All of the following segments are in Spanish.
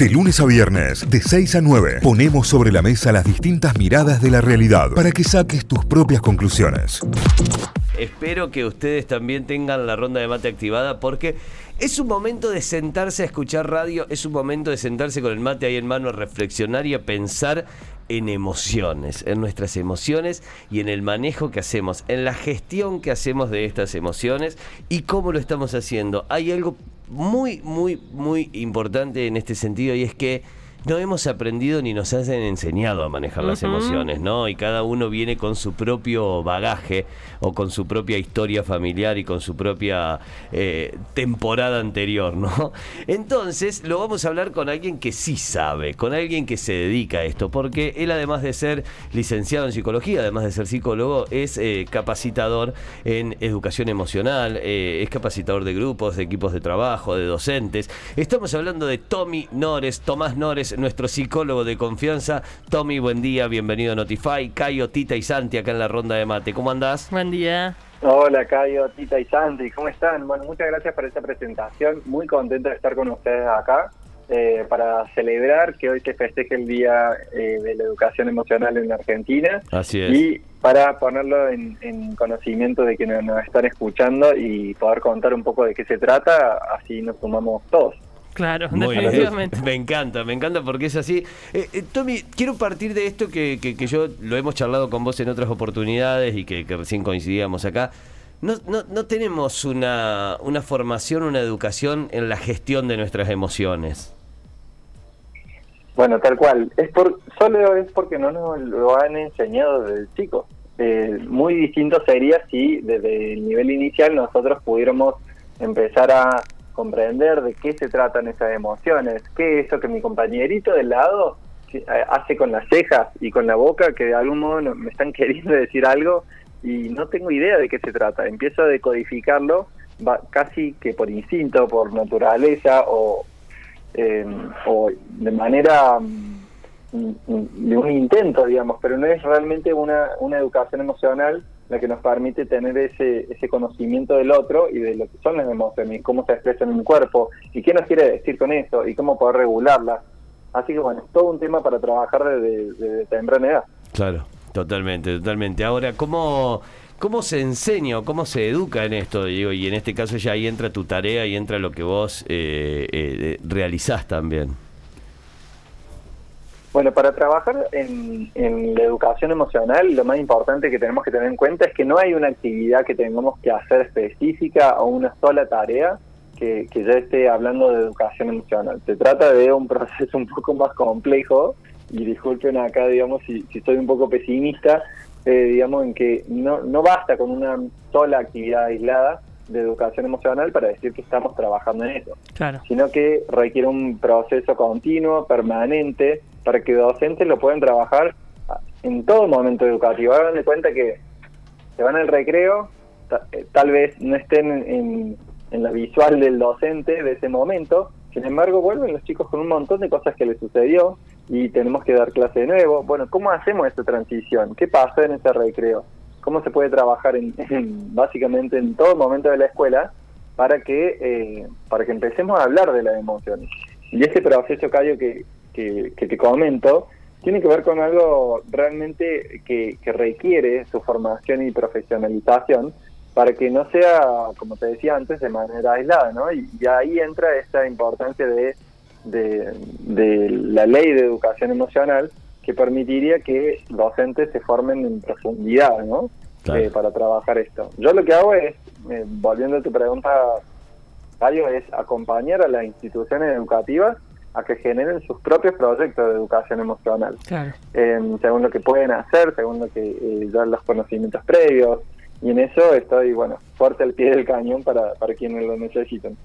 De lunes a viernes, de 6 a 9, ponemos sobre la mesa las distintas miradas de la realidad para que saques tus propias conclusiones. Espero que ustedes también tengan la ronda de mate activada porque es un momento de sentarse a escuchar radio, es un momento de sentarse con el mate ahí en mano a reflexionar y a pensar en emociones, en nuestras emociones y en el manejo que hacemos, en la gestión que hacemos de estas emociones y cómo lo estamos haciendo. Hay algo muy, muy, muy importante en este sentido y es que no hemos aprendido ni nos han enseñado a manejar las emociones, ¿no? Y cada uno viene con su propio bagaje o con su propia historia familiar y con su propia eh, temporada anterior, ¿no? Entonces lo vamos a hablar con alguien que sí sabe, con alguien que se dedica a esto, porque él además de ser licenciado en psicología, además de ser psicólogo, es eh, capacitador en educación emocional, eh, es capacitador de grupos, de equipos de trabajo, de docentes. Estamos hablando de Tommy Nores, Tomás Nores, nuestro psicólogo de confianza. Tommy, buen día, bienvenido a Notify. Cayo, Tita y Santi acá en la ronda de mate. ¿Cómo andás? Buen día. Hola, Cayo, Tita y Santi, ¿cómo están? Bueno, muchas gracias por esta presentación. Muy contento de estar con ustedes acá. Eh, para celebrar que hoy se festeje el Día eh, de la Educación Emocional en Argentina. Así es. Y para ponerlo en, conocimiento de que nos, nos, están escuchando y poder contar un poco de qué se trata, así nos sumamos todos. Claro, definitivamente. Me encanta, me encanta porque es así. Eh, eh, Tommy, quiero partir de esto que, que, yo lo hemos charlado con vos en otras oportunidades y que, recién coincidíamos acá. No, no, no tenemos una, una formación, una educación en la gestión de nuestras emociones. Bueno, tal cual. Es por, solo es porque no nos lo han enseñado desde chicos. Eh, muy distinto sería si desde el nivel inicial nosotros pudiéramos empezar a comprender de qué se tratan esas emociones, qué es eso que mi compañerito del lado hace con las cejas y con la boca, que de algún modo me están queriendo decir algo y no tengo idea de qué se trata. Empiezo a decodificarlo casi que por instinto, por naturaleza o, eh, o de manera mm, de un intento, digamos, pero no es realmente una, una educación emocional la que nos permite tener ese, ese conocimiento del otro y de lo que son las emociones cómo se expresan en un cuerpo y qué nos quiere decir con eso y cómo poder regularlas. Así que bueno, es todo un tema para trabajar desde, de temprana edad. Claro, totalmente, totalmente. Ahora, ¿cómo, cómo se enseña o cómo se educa en esto? Digo, y en este caso ya ahí entra tu tarea y entra lo que vos eh, eh, realizás también. Bueno, para trabajar en, la educación emocional, lo más importante que tenemos que tener en cuenta es que no hay una actividad que tengamos que hacer específica o una sola tarea que, ya esté hablando de educación emocional. Se trata de un proceso un poco más complejo y disculpen acá, digamos, si, si soy un poco pesimista, eh, digamos, en que no, no basta con una sola actividad aislada, de educación emocional para decir que estamos trabajando en eso, sino que requiere un proceso continuo, permanente, para que docentes lo puedan trabajar en todo momento educativo. Hagan de cuenta que se van al recreo, eh, tal vez no estén en, en la visual del docente de ese momento, sin embargo vuelven los chicos con un montón de cosas que les sucedió y tenemos que dar clase de nuevo. Bueno, ¿cómo hacemos esta transición? ¿Qué pasó en ese recreo? cómo se puede trabajar en, básicamente en todo momento de la escuela para que eh, para que empecemos a hablar de las emociones. Y este proceso, Cayo, que, que, te comento, tiene que ver con algo realmente que, que, requiere su formación y profesionalización para que no sea, como te decía antes, de manera aislada, ¿no? Y, ahí entra esta importancia de, de, de la ley de educación emocional, que permitiría que docentes se formen en profundidad, ¿no? Eh, para trabajar esto. Yo lo que hago es, eh, volviendo a tu pregunta, Cayo, es acompañar a las instituciones educativas a que generen sus propios proyectos de educación emocional, em, según lo que pueden hacer, según lo que eh, dan los conocimientos previos, y en eso estoy, bueno, fuerte al pie del cañón para, para quienes lo necesitan.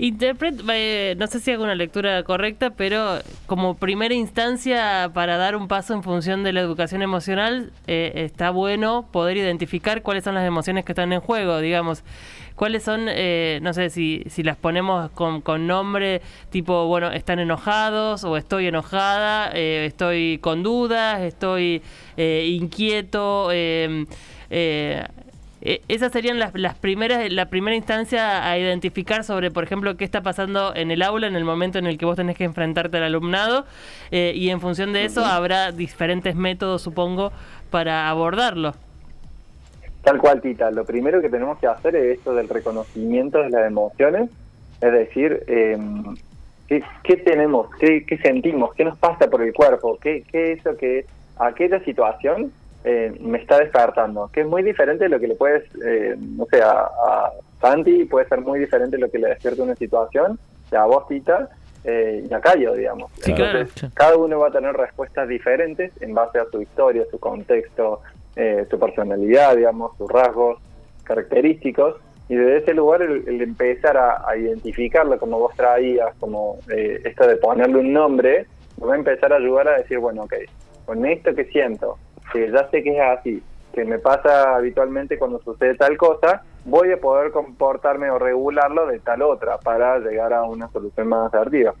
Interpret, eh, no sé si hago una lectura correcta, pero como primera instancia para dar un paso en función de la educación emocional, eh, está bueno poder identificar cuáles son las emociones que están en juego, digamos. ¿Cuáles son, eh, no sé si, si las ponemos con, con nombre, tipo, bueno, están enojados o estoy enojada, estoy con dudas, estoy inquieto, eh, esas serían las, las primeras, la primera instancia a identificar sobre, por ejemplo, qué está pasando en el aula en el momento en el que vos tenés que enfrentarte al alumnado eh, y en función de eso habrá diferentes métodos, supongo, para abordarlo. Tal cual, Tita. Lo primero que tenemos que hacer es esto del reconocimiento de las emociones, es decir, em, ¿qué, tenemos? ¿Qué, sentimos? ¿Qué nos pasa por el cuerpo? ¿Qué, qué es eso que aquella situación eh, me está despertando, que es muy diferente de lo que le puedes, eh, no sé, a, Santi puede ser muy diferente de lo que le despierta una situación, a vos, Tita, eh, y a Cayo, digamos. Entonces, cada uno va a tener respuestas diferentes en base a su historia, su contexto, su personalidad, digamos, sus rasgos característicos, y desde ese lugar el, empezar a, identificarlo como vos traías, como esto de ponerle un nombre, va a empezar a ayudar a decir, bueno, ok, con esto que siento, que ya sé que es así, que me pasa habitualmente cuando sucede tal cosa, voy a poder comportarme o regularlo de tal otra para llegar a una solución más asertiva.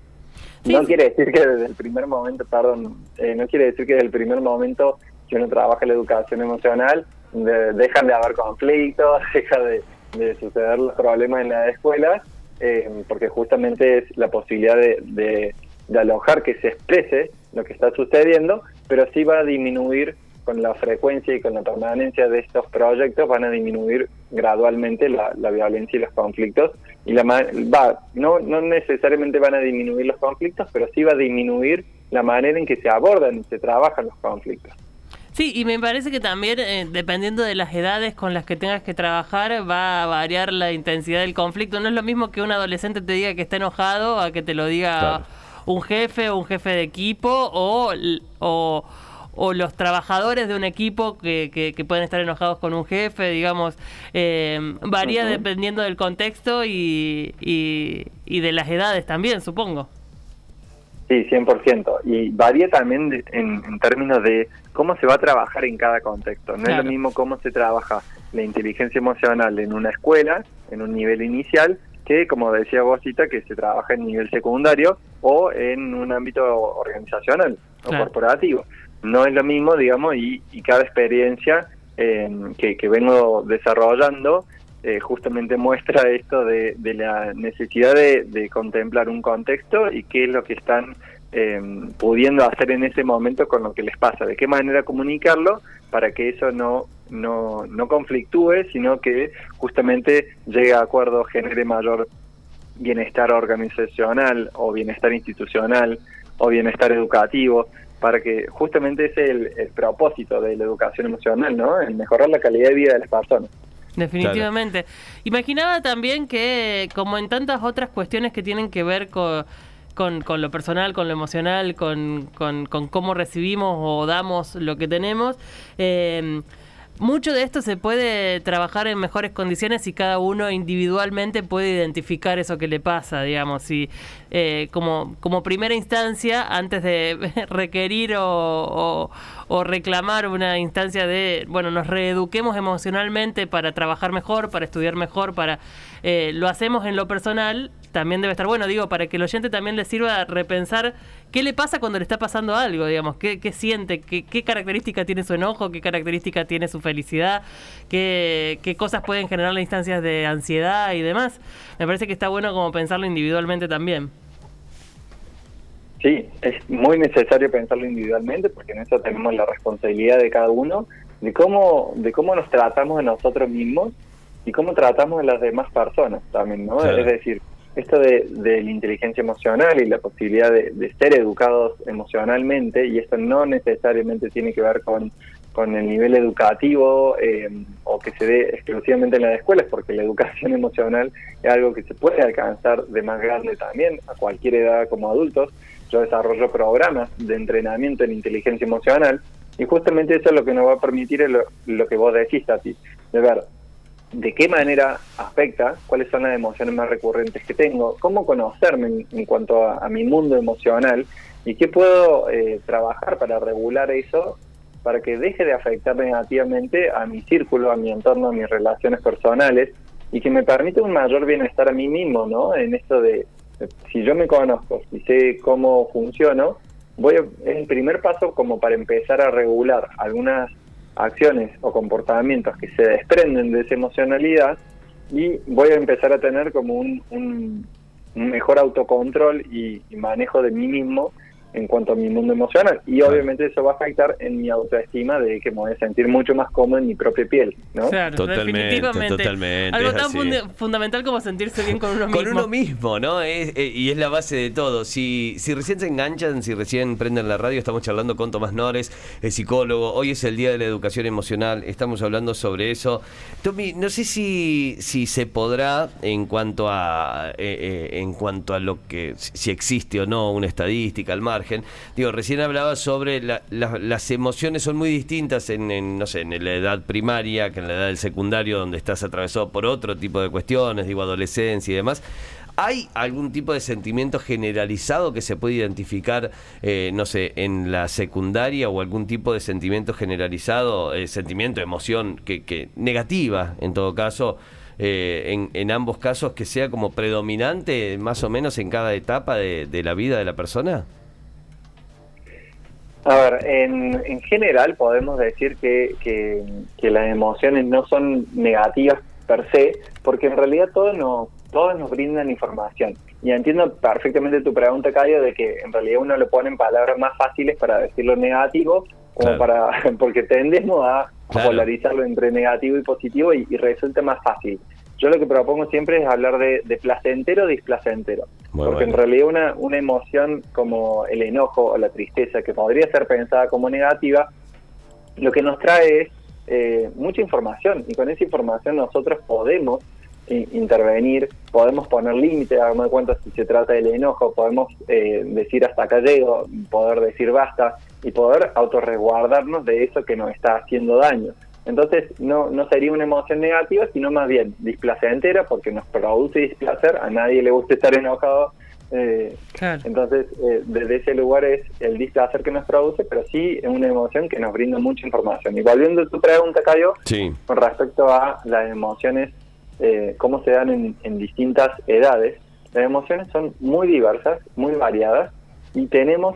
no quiere decir que desde el primer momento, perdón, eh, no quiere decir que desde el primer momento que uno trabaja la educación emocional, dejan de haber conflictos, deja de, suceder los problemas en la escuela, eh, porque justamente es la posibilidad de, de alojar que se exprese lo que está sucediendo, pero sí va a disminuir con la frecuencia y con la permanencia de estos proyectos van a disminuir gradualmente la, violencia y los conflictos y la va no no necesariamente van a disminuir los conflictos pero sí va a disminuir la manera en que se abordan y se trabajan los conflictos Sí, y me parece que también, eh, dependiendo de las edades con las que tengas que trabajar, va a variar la intensidad del conflicto. No es lo mismo que un adolescente te diga que está enojado a que te lo diga un jefe o un jefe de equipo o, o o los trabajadores de un equipo que, que, pueden estar enojados con un jefe, digamos, eh, varía dependiendo del contexto y, y, de las edades también, supongo. Sí, 100%. Y varía también en, términos de cómo se va a trabajar en cada contexto. No es lo mismo cómo se trabaja la inteligencia emocional en una escuela, en un nivel inicial, que, como decía Bosita, que se trabaja en nivel secundario o en un ámbito organizacional o corporativo no es lo mismo, digamos, y, cada experiencia eh, que, vengo desarrollando eh, justamente muestra esto de, la necesidad de, contemplar un contexto y qué es lo que están eh, pudiendo hacer en ese momento con lo que les pasa, de qué manera comunicarlo para que eso no, no, no conflictúe, sino que justamente llegue a acuerdo, genere mayor bienestar organizacional o bienestar institucional o bienestar educativo para que justamente ese es el, propósito de la educación emocional, ¿no? El mejorar la calidad de vida de las personas. Definitivamente. Imaginaba también que, como en tantas otras cuestiones que tienen que ver con, con, lo personal, con lo emocional, con, con, cómo recibimos o damos lo que tenemos, eh, mucho de esto se puede trabajar en mejores condiciones si cada uno individualmente puede identificar eso que le pasa, digamos, y eh, como, como primera instancia, antes de requerir o, o, reclamar una instancia de, bueno, nos reeduquemos emocionalmente para trabajar mejor, para estudiar mejor, para eh, lo hacemos en lo personal, también debe estar bueno, digo, para que el oyente también le sirva repensar qué le pasa cuando le está pasando algo, digamos, qué, qué siente, qué, qué característica tiene su enojo, qué característica tiene su felicidad, qué, qué cosas pueden generar las instancias de ansiedad y demás. Me parece que está bueno como pensarlo individualmente también. Sí, es muy necesario pensarlo individualmente porque en eso tenemos la responsabilidad de cada uno de cómo de cómo nos tratamos de nosotros mismos y cómo tratamos de las demás personas también, ¿no? Es decir, esto de, la inteligencia emocional y la posibilidad de, ser educados emocionalmente, y esto no necesariamente tiene que ver con, con el nivel educativo eh, o que se dé exclusivamente en las escuelas, porque la educación emocional es algo que se puede alcanzar de más grande también, a cualquier edad como adultos. Yo desarrollo programas de entrenamiento en inteligencia emocional y justamente eso es lo que nos va a permitir lo, lo que vos decís, a ti, de ver de qué manera afecta, cuáles son las emociones más recurrentes que tengo, cómo conocerme en, cuanto a, mi mundo emocional y qué puedo eh, trabajar para regular eso, para que deje de afectar negativamente a mi círculo, a mi entorno, a mis relaciones personales y que me permita un mayor bienestar a mí mismo, ¿no? En esto de, si yo me conozco, si sé cómo funciono, voy es el primer paso como para empezar a regular algunas acciones o comportamientos que se desprenden de esa emocionalidad y voy a empezar a tener como un, un, mejor autocontrol y, y manejo de mí mismo en cuanto a mi mundo emocional. Y obviamente eso va a afectar en mi autoestima de que me voy a sentir mucho más cómodo en mi propia piel, ¿no? Claro, Totalmente, definitivamente. totalmente, Algo tan así. funda- fundamental como sentirse bien con uno mismo. Con uno mismo, ¿no? Es- eh, y es la base de todo. Si, si recién se enganchan, si recién prenden la radio, estamos charlando con Tomás Nores, el psicólogo. Hoy es el Día de la Educación Emocional, estamos hablando sobre eso. Tommy, no sé si, si se podrá, en cuanto a eh, eh, en cuanto a lo que, si existe o no una estadística al Digo, recién hablaba sobre la- la- las emociones son muy distintas en, no sé, en la edad primaria que en la edad del secundario, donde estás atravesado por otro tipo de cuestiones, digo, adolescencia y demás. ¿Hay algún tipo de sentimiento generalizado que se puede identificar, eh, no sé, en la secundaria o algún tipo de sentimiento generalizado, eh, sentimiento, emoción que, que negativa en todo caso, eh, en, ambos casos que sea como predominante más o menos en cada etapa de la vida de la persona? A ver, en, en general podemos decir que, que, que las emociones no son negativas per se, porque en realidad todos nos, todos nos brindan información. Y entiendo perfectamente tu pregunta, Cayo, de que en realidad uno le pone en palabras más fáciles para decir lo negativo, como Claro. para porque tendemos a, polarizarlo entre negativo y positivo y, y resulta más fácil. Yo lo que propongo siempre es hablar de, de placentero o displacentero. Muy porque en realidad una, una emoción como el enojo o la tristeza, que podría ser pensada como negativa, lo que nos trae es eh, mucha información y con esa información nosotros podemos intervenir, podemos poner límites, darme cuenta si se trata del enojo, podemos eh, decir hasta acá llego, poder decir basta y poder autorresguardarnos de eso que nos está haciendo daño. Entonces no, no sería una emoción negativa, sino más bien displacentera porque nos produce displacer, a nadie le gusta estar enojado, eh, Claro. entonces, eh, desde ese lugar es el displacer que nos produce, pero sí es una emoción que nos brinda mucha información. Y volviendo a tu pregunta, Cayo, Sí. con respecto a las emociones, eh, cómo se dan en, en distintas edades, las emociones son muy diversas, muy variadas, y tenemos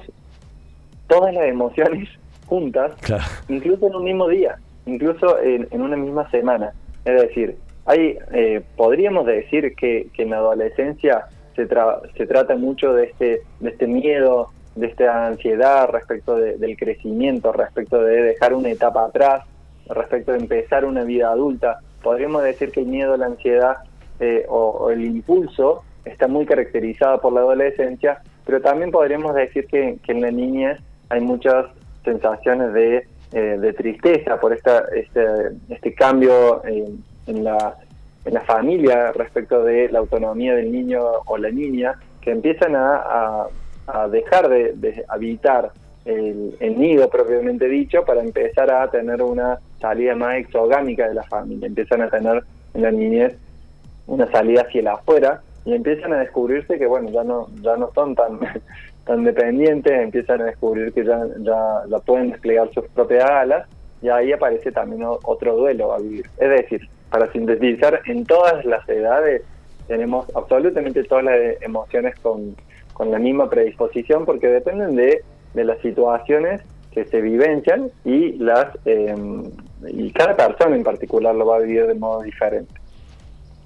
todas las emociones juntas, Claro. incluso en un mismo día, incluso en, una misma semana. Es decir, hay, eh, podríamos decir que, en la adolescencia se, tra- se trata mucho de este, de este miedo, de esta ansiedad respecto de- del crecimiento, respecto de dejar una etapa atrás, respecto de empezar una vida adulta. Podríamos decir que el miedo, la ansiedad eh, o, el impulso está muy caracterizado por la adolescencia, pero también podríamos decir que, que en la niñez hay muchas sensaciones de, eh, de tristeza por esta, este, este cambio eh, en, la, en la familia respecto de la autonomía del niño o la niña, que empiezan a, a- a dejar de, de habitar el, el nido propiamente dicho para empezar a tener una salida más exogámica de la familia. Empiezan a tener en la niñez una salida hacia el afuera y empiezan a descubrirse que bueno ya no ya no son tan tan dependientes empiezan a descubrir que ya ya, pueden desplegar sus propias alas y ahí aparece también otro duelo a vivir. Es decir para sintetizar en todas las edades tenemos absolutamente todas las emociones con, con la misma predisposición porque dependen de, de las situaciones que se vivencian y las eh, y cada persona en particular lo va a vivir de modo diferente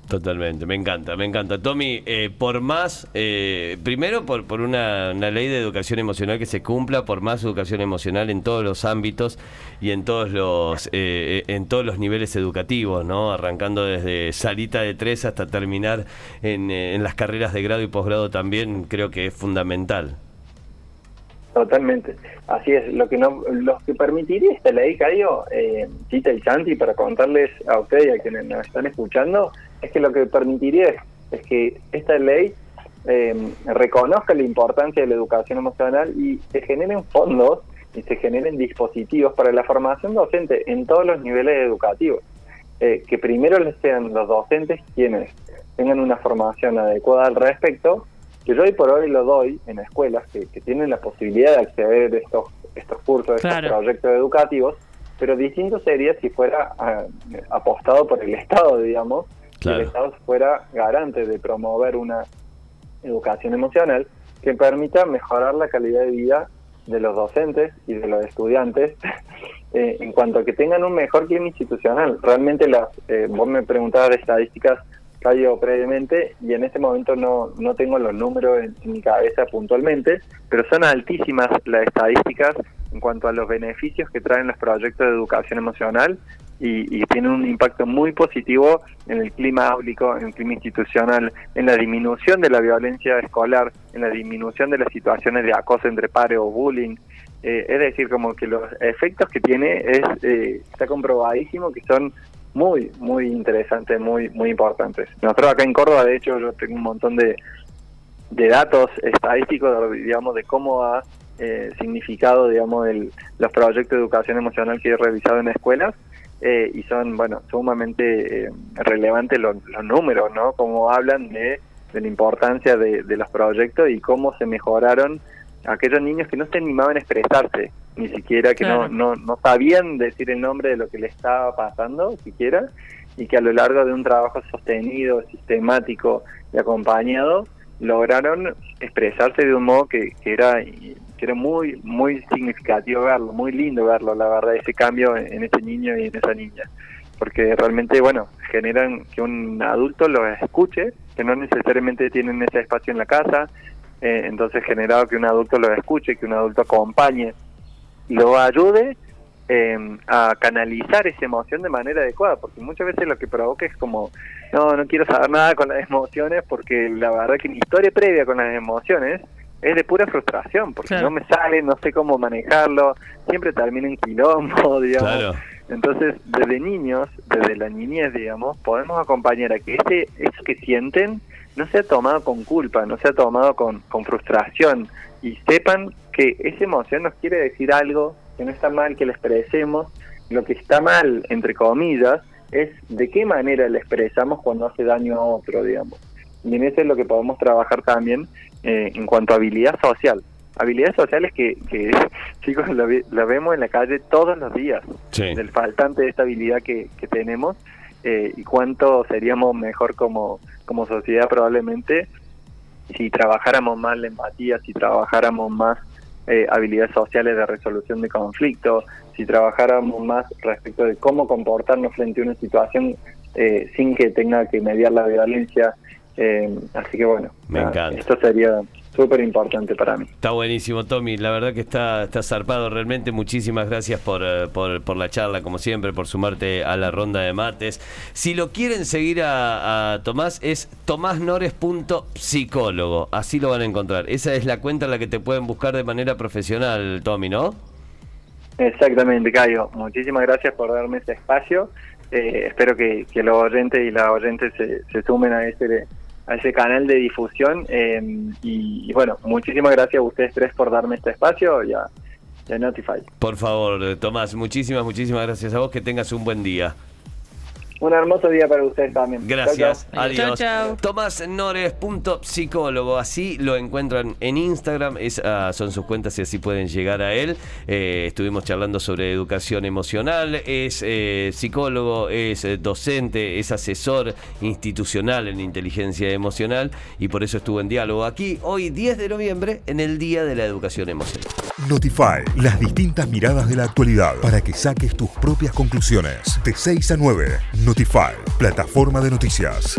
Totalmente, me encanta, me encanta. Tommy, eh, por más, eh, primero por, por una, una ley de educación emocional que se cumpla, por más educación emocional en todos los ámbitos y en todos los, eh, en todos los niveles educativos, ¿no? Arrancando desde salita de tres hasta terminar en, eh, en las carreras de grado y posgrado también, creo que es fundamental. Totalmente. Así es. Lo que no, lo que permitiría esta ley, Cayo, eh, Tita y Santi, para contarles a ustedes y a quienes nos están escuchando, es que lo que permitiría es, es que esta ley eh, reconozca la importancia de la educación emocional y se generen fondos y se generen dispositivos para la formación docente en todos los niveles educativos. Eh, que primero les sean los docentes quienes tengan una formación adecuada al respecto que yo hoy por hoy lo doy en escuelas que, que tienen la posibilidad de acceder a estos, estos cursos, estos Claro. proyectos educativos, pero distinto sería si fuera ah, apostado por el Estado, digamos, Claro. el Estado fuera garante de promover una educación emocional que permita mejorar la calidad de vida de los docentes y de los estudiantes eh, en cuanto a que tengan un mejor clima institucional. Realmente las, eh, vos me preguntabas de estadísticas Cayo previamente y en este momento no, no tengo los números en, mi cabeza puntualmente, pero son altísimas las estadísticas en cuanto a los beneficios que traen los proyectos de educación emocional y, y tienen un impacto muy positivo en el clima áulico, en el clima institucional, en la disminución de la violencia escolar, en la disminución de las situaciones de acoso entre pares o bullying. Eh, es decir, como que los efectos que tiene es eh, está comprobadísimo que son muy, muy interesantes, muy, muy importantes. Nosotros acá en Córdoba, de hecho, yo tengo un montón de, de datos estadísticos, digamos, de cómo ha eh, significado, digamos, el, los proyectos de educación emocional que he revisado en escuelas. Eh, y son, bueno, sumamente eh, relevantes los, los, números, ¿no? Cómo hablan de, de la importancia de, de, los proyectos y cómo se mejoraron aquellos niños que no se animaban a expresarse, ni siquiera que no, no, no sabían decir el nombre de lo que le estaba pasando, siquiera, y que a lo largo de un trabajo sostenido, sistemático y acompañado, lograron expresarse de un modo que, que era que era muy muy significativo verlo, muy lindo verlo, la verdad, ese cambio en, en ese niño y en esa niña. Porque realmente, bueno, generan que un adulto los escuche, que no necesariamente tienen ese espacio en la casa, eh, entonces generado que un adulto lo escuche, que un adulto acompañe, lo ayude eh, a canalizar esa emoción de manera adecuada, porque muchas veces lo que provoca es como, no, no quiero saber nada con las emociones, porque la verdad que mi historia previa con las emociones es de pura frustración, porque claro. no me sale, no sé cómo manejarlo, siempre termina en quilombo, digamos. Claro. Entonces, desde niños, desde la niñez, digamos, podemos acompañar a que ese, eso que sienten no sea tomado con culpa, no sea tomado con, con frustración y sepan que esa emoción nos quiere decir algo, que no está mal que la expresemos, lo que está mal, entre comillas, es de qué manera la expresamos cuando hace daño a otro, digamos. Y en eso es lo que podemos trabajar también eh, en cuanto a habilidad social. Habilidades sociales que, que chicos, la, la, vemos en la calle todos los días, sí. del faltante de esta habilidad que, que tenemos eh, y cuánto seríamos mejor como, como sociedad probablemente si trabajáramos más la empatía, si trabajáramos más eh, habilidades sociales de resolución de conflictos, si trabajáramos más respecto de cómo comportarnos frente a una situación eh, sin que tenga que mediar la violencia. Eh, así que bueno, Me encanta. esto sería súper importante para mí. Está buenísimo, Tommy. La verdad que está, está zarpado realmente. Muchísimas gracias por, uh, por, por, la charla, como siempre, por sumarte a la ronda de mates. Si lo quieren seguir a, a Tomás, es tomásnores.psicólogo. Así lo van a encontrar. Esa es la cuenta en la que te pueden buscar de manera profesional, Tommy, ¿no? Exactamente, Cayo. Muchísimas gracias por darme este espacio. Eh, espero que, que los oyentes y las oyentes se, se sumen a este a ese canal de difusión. Eh, y, y, bueno, muchísimas gracias a ustedes tres por darme este espacio y a, y a Notify. Por favor, Tomás, muchísimas, muchísimas gracias a vos. Que tengas un buen día. Un hermoso día para ustedes también. Gracias. Chau, chau. Adiós. Chau, chau. Tomás Nores.psicólogo. Así lo encuentran en Instagram. Es, uh, son sus cuentas y así pueden llegar a él. Eh, estuvimos charlando sobre educación emocional. Es eh, psicólogo, es eh, docente, es asesor institucional en inteligencia emocional. Y por eso estuvo en diálogo aquí hoy, 10 de noviembre, en el Día de la Educación Emocional. Notify, las distintas miradas de la actualidad para que saques tus propias conclusiones. De 6 a 9, Notify, plataforma de noticias.